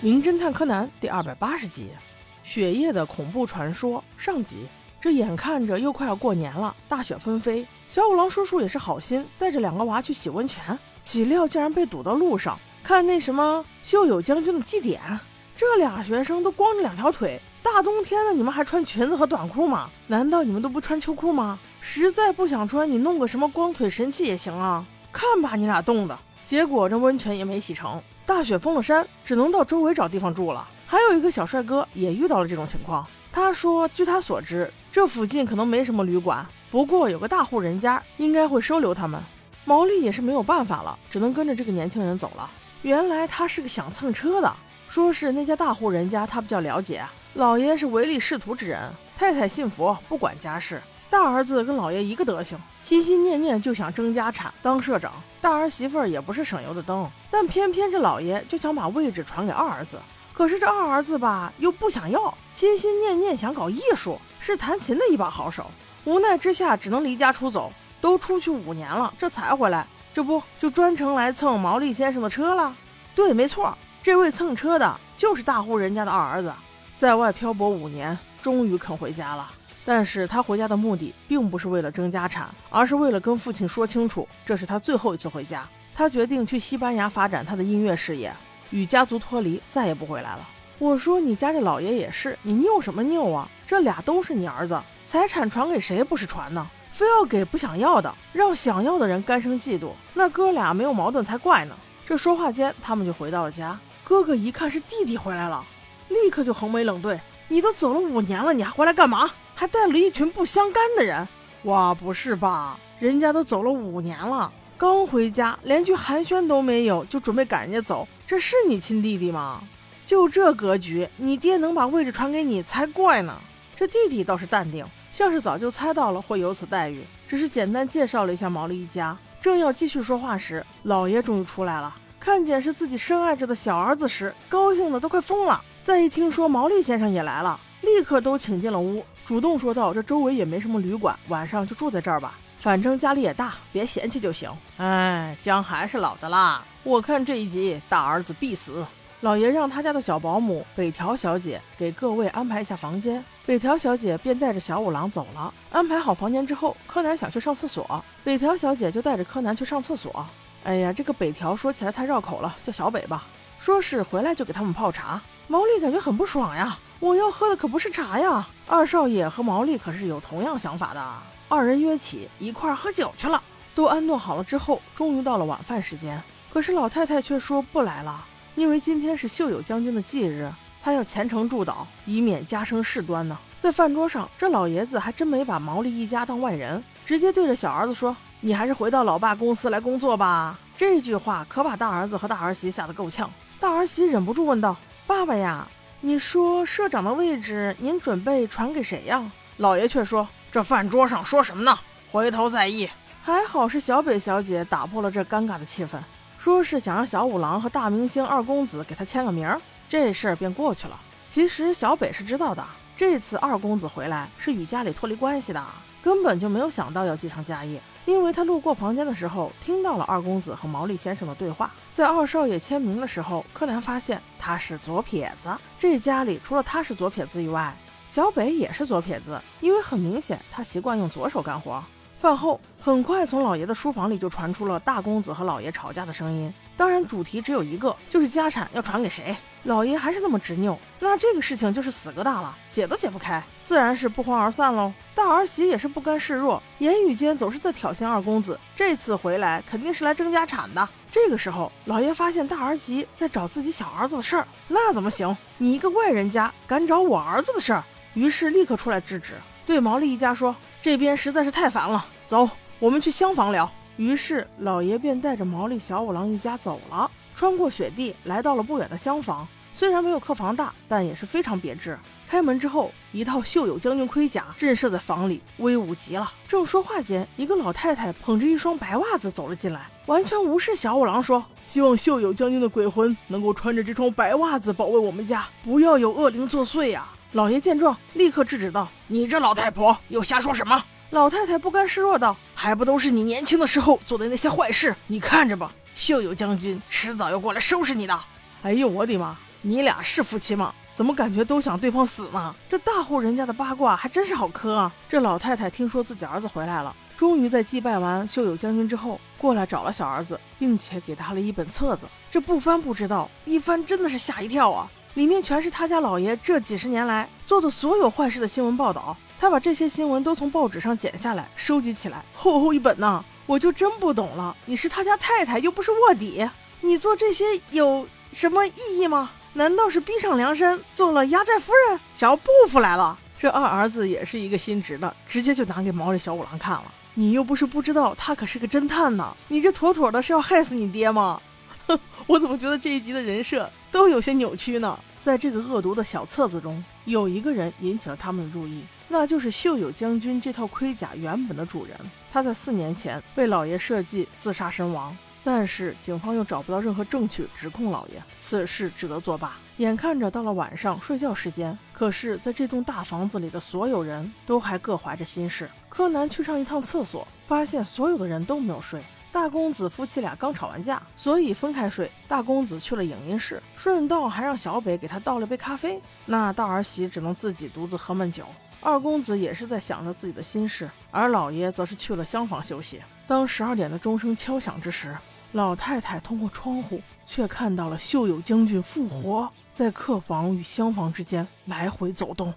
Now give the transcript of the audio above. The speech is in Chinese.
名侦探柯南第二百八十集，雪夜的恐怖传说上集。这眼看着又快要过年了，大雪纷飞，小五郎叔叔也是好心，带着两个娃去洗温泉，岂料竟然被堵到路上。看那什么秀友将军的祭典，这俩学生都光着两条腿，大冬天的你们还穿裙子和短裤吗？难道你们都不穿秋裤吗？实在不想穿，你弄个什么光腿神器也行啊！看把你俩冻的。结果这温泉也没洗成。大雪封了山，只能到周围找地方住了。还有一个小帅哥也遇到了这种情况。他说：“据他所知，这附近可能没什么旅馆，不过有个大户人家应该会收留他们。”毛利也是没有办法了，只能跟着这个年轻人走了。原来他是个想蹭车的，说是那家大户人家他比较了解，老爷是唯利是图之人，太太信佛不管家事。大儿子跟老爷一个德行，心心念念就想争家产当社长。大儿媳妇儿也不是省油的灯，但偏偏这老爷就想把位置传给二儿子。可是这二儿子吧又不想要，心心念念想搞艺术，是弹琴的一把好手。无奈之下只能离家出走，都出去五年了，这才回来。这不就专程来蹭毛利先生的车了？对，没错，这位蹭车的就是大户人家的二儿子，在外漂泊五年，终于肯回家了。但是他回家的目的并不是为了争家产，而是为了跟父亲说清楚，这是他最后一次回家。他决定去西班牙发展他的音乐事业，与家族脱离，再也不回来了。我说你家这老爷也是，你拗什么拗啊？这俩都是你儿子，财产传给谁不是传呢？非要给不想要的，让想要的人干生嫉妒，那哥俩没有矛盾才怪呢。这说话间，他们就回到了家。哥哥一看是弟弟回来了，立刻就横眉冷对：“你都走了五年了，你还回来干嘛？”还带了一群不相干的人，哇，不是吧？人家都走了五年了，刚回家，连句寒暄都没有，就准备赶人家走，这是你亲弟弟吗？就这格局，你爹能把位置传给你才怪呢。这弟弟倒是淡定，像是早就猜到了会有此待遇，只是简单介绍了一下毛利一家。正要继续说话时，老爷终于出来了，看见是自己深爱着的小儿子时，高兴的都快疯了。再一听说毛利先生也来了，立刻都请进了屋。主动说道：“这周围也没什么旅馆，晚上就住在这儿吧。反正家里也大，别嫌弃就行。”哎，姜还是老的辣。我看这一集大儿子必死。老爷让他家的小保姆北条小姐给各位安排一下房间。北条小姐便带着小五郎走了。安排好房间之后，柯南想去上厕所，北条小姐就带着柯南去上厕所。哎呀，这个北条说起来太绕口了，叫小北吧。说是回来就给他们泡茶。毛利感觉很不爽呀。我要喝的可不是茶呀！二少爷和毛利可是有同样想法的，二人约起一块喝酒去了。都安顿好了之后，终于到了晚饭时间。可是老太太却说不来了，因为今天是秀友将军的忌日，她要虔诚祝祷，以免加深事端呢。在饭桌上，这老爷子还真没把毛利一家当外人，直接对着小儿子说：“你还是回到老爸公司来工作吧。”这句话可把大儿子和大儿媳吓得够呛。大儿媳忍不住问道：“爸爸呀？”你说社长的位置，您准备传给谁呀？老爷却说：“这饭桌上说什么呢？回头再议。”还好是小北小姐打破了这尴尬的气氛，说是想让小五郎和大明星二公子给他签个名，这事儿便过去了。其实小北是知道的，这次二公子回来是与家里脱离关系的，根本就没有想到要继承家业。因为他路过房间的时候，听到了二公子和毛利先生的对话。在二少爷签名的时候，柯南发现他是左撇子。这家里除了他是左撇子以外，小北也是左撇子，因为很明显他习惯用左手干活。饭后，很快从老爷的书房里就传出了大公子和老爷吵架的声音。当然，主题只有一个，就是家产要传给谁。老爷还是那么执拗，那这个事情就是死疙瘩了，解都解不开，自然是不欢而散喽。大儿媳也是不甘示弱，言语间总是在挑衅二公子。这次回来肯定是来争家产的。这个时候，老爷发现大儿媳在找自己小儿子的事儿，那怎么行？你一个外人家敢找我儿子的事儿？于是立刻出来制止。对毛利一家说：“这边实在是太烦了，走，我们去厢房聊。”于是老爷便带着毛利小五郎一家走了，穿过雪地，来到了不远的厢房。虽然没有客房大，但也是非常别致。开门之后，一套绣有将军盔甲震慑在房里，威武极了。正说话间，一个老太太捧着一双白袜子走了进来，完全无视小五郎，说：“希望绣有将军的鬼魂能够穿着这双白袜子保卫我们家，不要有恶灵作祟呀。”老爷见状，立刻制止道：“你这老太婆又瞎说什么？”老太太不甘示弱道：“还不都是你年轻的时候做的那些坏事？你看着吧，秀友将军迟早要过来收拾你的。”哎呦我的妈！你俩是夫妻吗？怎么感觉都想对方死呢？这大户人家的八卦还真是好磕啊！这老太太听说自己儿子回来了，终于在祭拜完秀友将军之后，过来找了小儿子，并且给他了一本册子。这不翻不知道，一翻真的是吓一跳啊！里面全是他家老爷这几十年来做的所有坏事的新闻报道。他把这些新闻都从报纸上剪下来，收集起来，厚厚一本呢。我就真不懂了，你是他家太太，又不是卧底，你做这些有什么意义吗？难道是逼上梁山做了压寨夫人，想要报复来了？这二儿子也是一个心直的，直接就拿给毛利小五郎看了。你又不是不知道，他可是个侦探呢，你这妥妥的是要害死你爹吗？哼，我怎么觉得这一集的人设都有些扭曲呢？在这个恶毒的小册子中，有一个人引起了他们的注意。那就是秀友将军这套盔甲原本的主人，他在四年前被老爷设计自杀身亡，但是警方又找不到任何证据指控老爷，此事只得作罢。眼看着到了晚上睡觉时间，可是在这栋大房子里的所有人都还各怀着心事。柯南去上一趟厕所，发现所有的人都没有睡。大公子夫妻俩刚吵完架，所以分开睡。大公子去了影音室，顺道还让小北给他倒了杯咖啡。那大儿媳只能自己独自喝闷酒。二公子也是在想着自己的心事，而老爷则是去了厢房休息。当十二点的钟声敲响之时，老太太通过窗户却看到了秀友将军复活，在客房与厢房之间来回走动。